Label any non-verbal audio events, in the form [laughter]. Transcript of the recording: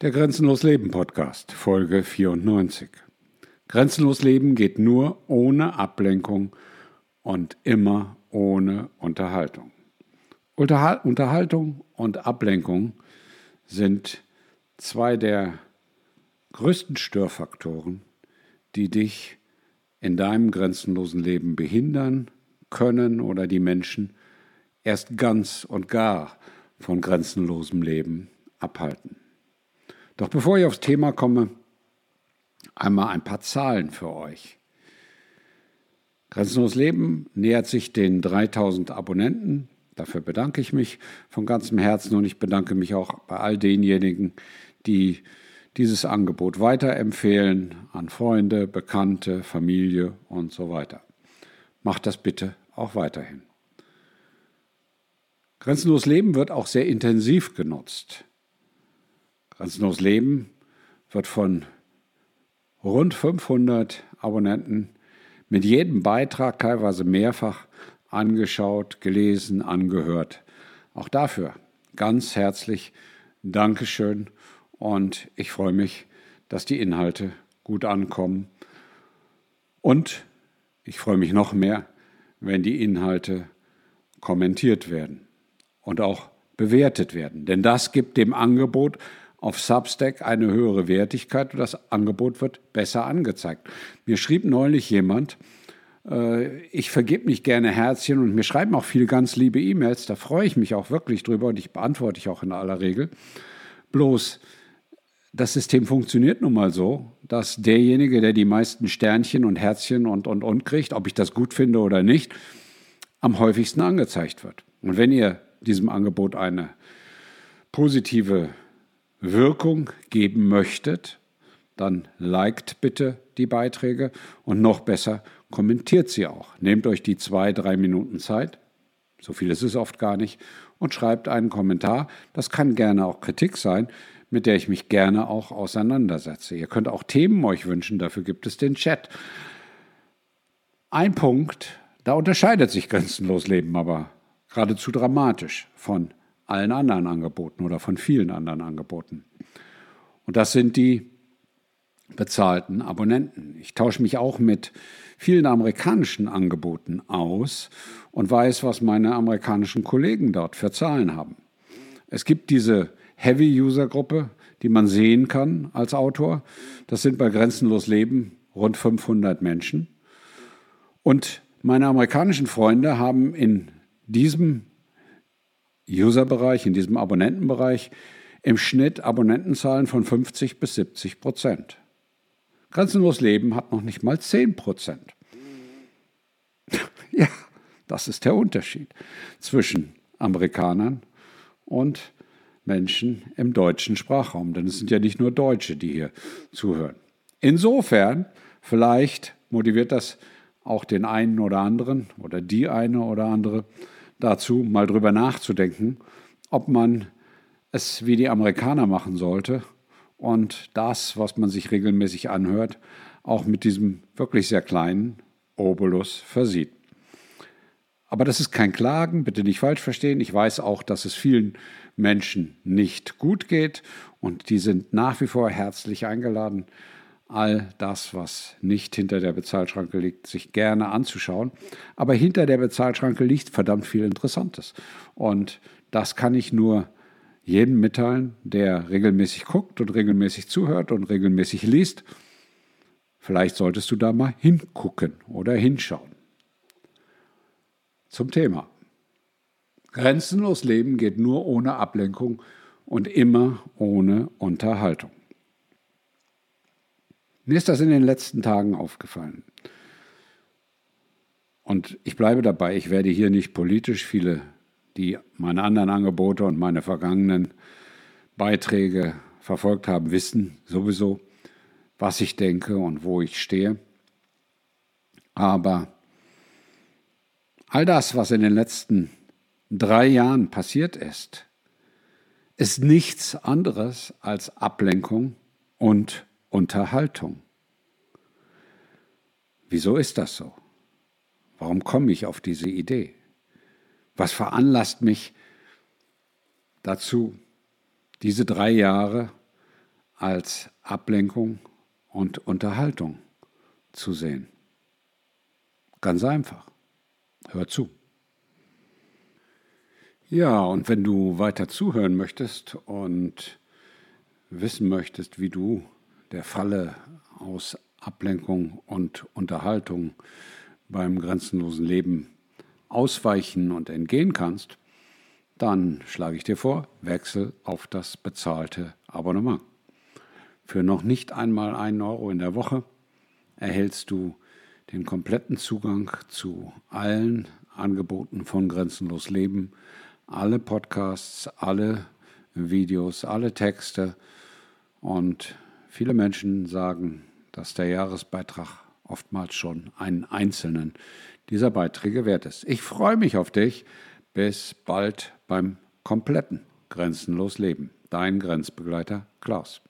Der Grenzenlos Leben Podcast, Folge 94. Grenzenlos Leben geht nur ohne Ablenkung und immer ohne Unterhaltung. Unterhal Unterhaltung und Ablenkung sind zwei der größten Störfaktoren, die dich in deinem grenzenlosen Leben behindern können oder die Menschen erst ganz und gar von grenzenlosem Leben abhalten. Doch bevor ich aufs Thema komme, einmal ein paar Zahlen für euch. Grenzenlos Leben nähert sich den 3000 Abonnenten. Dafür bedanke ich mich von ganzem Herzen und ich bedanke mich auch bei all denjenigen, die dieses Angebot weiterempfehlen an Freunde, Bekannte, Familie und so weiter. Macht das bitte auch weiterhin. Grenzenlos Leben wird auch sehr intensiv genutzt. Grenzenlos Leben wird von rund 500 Abonnenten mit jedem Beitrag teilweise mehrfach angeschaut, gelesen, angehört. Auch dafür ganz herzlich Dankeschön und ich freue mich, dass die Inhalte gut ankommen. Und ich freue mich noch mehr, wenn die Inhalte kommentiert werden und auch bewertet werden. Denn das gibt dem Angebot auf Substack eine höhere Wertigkeit und das Angebot wird besser angezeigt. Mir schrieb neulich jemand, äh, ich vergebe mich gerne Herzchen und mir schreiben auch viele ganz liebe E-Mails, da freue ich mich auch wirklich drüber und ich beantworte ich auch in aller Regel. Bloß, das System funktioniert nun mal so, dass derjenige, der die meisten Sternchen und Herzchen und, und, und kriegt, ob ich das gut finde oder nicht, am häufigsten angezeigt wird. Und wenn ihr diesem Angebot eine positive Wirkung geben möchtet, dann liked bitte die Beiträge und noch besser kommentiert sie auch. Nehmt euch die zwei, drei Minuten Zeit, so viel ist es oft gar nicht, und schreibt einen Kommentar. Das kann gerne auch Kritik sein, mit der ich mich gerne auch auseinandersetze. Ihr könnt auch Themen euch wünschen, dafür gibt es den Chat. Ein Punkt, da unterscheidet sich Grenzenlos Leben aber geradezu dramatisch von allen anderen Angeboten oder von vielen anderen Angeboten. Und das sind die bezahlten Abonnenten. Ich tausche mich auch mit vielen amerikanischen Angeboten aus und weiß, was meine amerikanischen Kollegen dort für Zahlen haben. Es gibt diese Heavy-User-Gruppe, die man sehen kann als Autor. Das sind bei Grenzenlos Leben rund 500 Menschen. Und meine amerikanischen Freunde haben in diesem Userbereich, in diesem Abonnentenbereich im Schnitt Abonnentenzahlen von 50 bis 70 Prozent. Grenzenlos Leben hat noch nicht mal 10 Prozent. [laughs] ja, das ist der Unterschied zwischen Amerikanern und Menschen im deutschen Sprachraum. Denn es sind ja nicht nur Deutsche, die hier zuhören. Insofern, vielleicht motiviert das auch den einen oder anderen oder die eine oder andere, dazu, mal drüber nachzudenken, ob man es wie die Amerikaner machen sollte und das, was man sich regelmäßig anhört, auch mit diesem wirklich sehr kleinen Obolus versieht. Aber das ist kein Klagen, bitte nicht falsch verstehen. Ich weiß auch, dass es vielen Menschen nicht gut geht und die sind nach wie vor herzlich eingeladen, all das, was nicht hinter der Bezahlschranke liegt, sich gerne anzuschauen. Aber hinter der Bezahlschranke liegt verdammt viel Interessantes. Und das kann ich nur jedem mitteilen, der regelmäßig guckt und regelmäßig zuhört und regelmäßig liest. Vielleicht solltest du da mal hingucken oder hinschauen. Zum Thema. Grenzenlos Leben geht nur ohne Ablenkung und immer ohne Unterhaltung. Mir ist das in den letzten Tagen aufgefallen. Und ich bleibe dabei, ich werde hier nicht politisch. Viele, die meine anderen Angebote und meine vergangenen Beiträge verfolgt haben, wissen sowieso, was ich denke und wo ich stehe. Aber all das, was in den letzten drei Jahren passiert ist, ist nichts anderes als Ablenkung und Unterhaltung. Wieso ist das so? Warum komme ich auf diese Idee? Was veranlasst mich dazu, diese drei Jahre als Ablenkung und Unterhaltung zu sehen. Ganz einfach. Hör zu. Ja, und wenn du weiter zuhören möchtest und wissen möchtest, wie du der Falle aus Ablenkung und Unterhaltung beim grenzenlosen Leben ausweichen und entgehen kannst, dann schlage ich dir vor, wechsel auf das bezahlte Abonnement. Für noch nicht einmal einen Euro in der Woche erhältst du den kompletten Zugang zu allen Angeboten von Grenzenlos Leben, alle Podcasts, alle Videos, alle Texte. Und viele Menschen sagen, dass der Jahresbeitrag oftmals schon einen einzelnen dieser Beiträge wert ist. Ich freue mich auf dich. Bis bald beim kompletten Grenzenlos Leben. Dein Grenzbegleiter Klaus.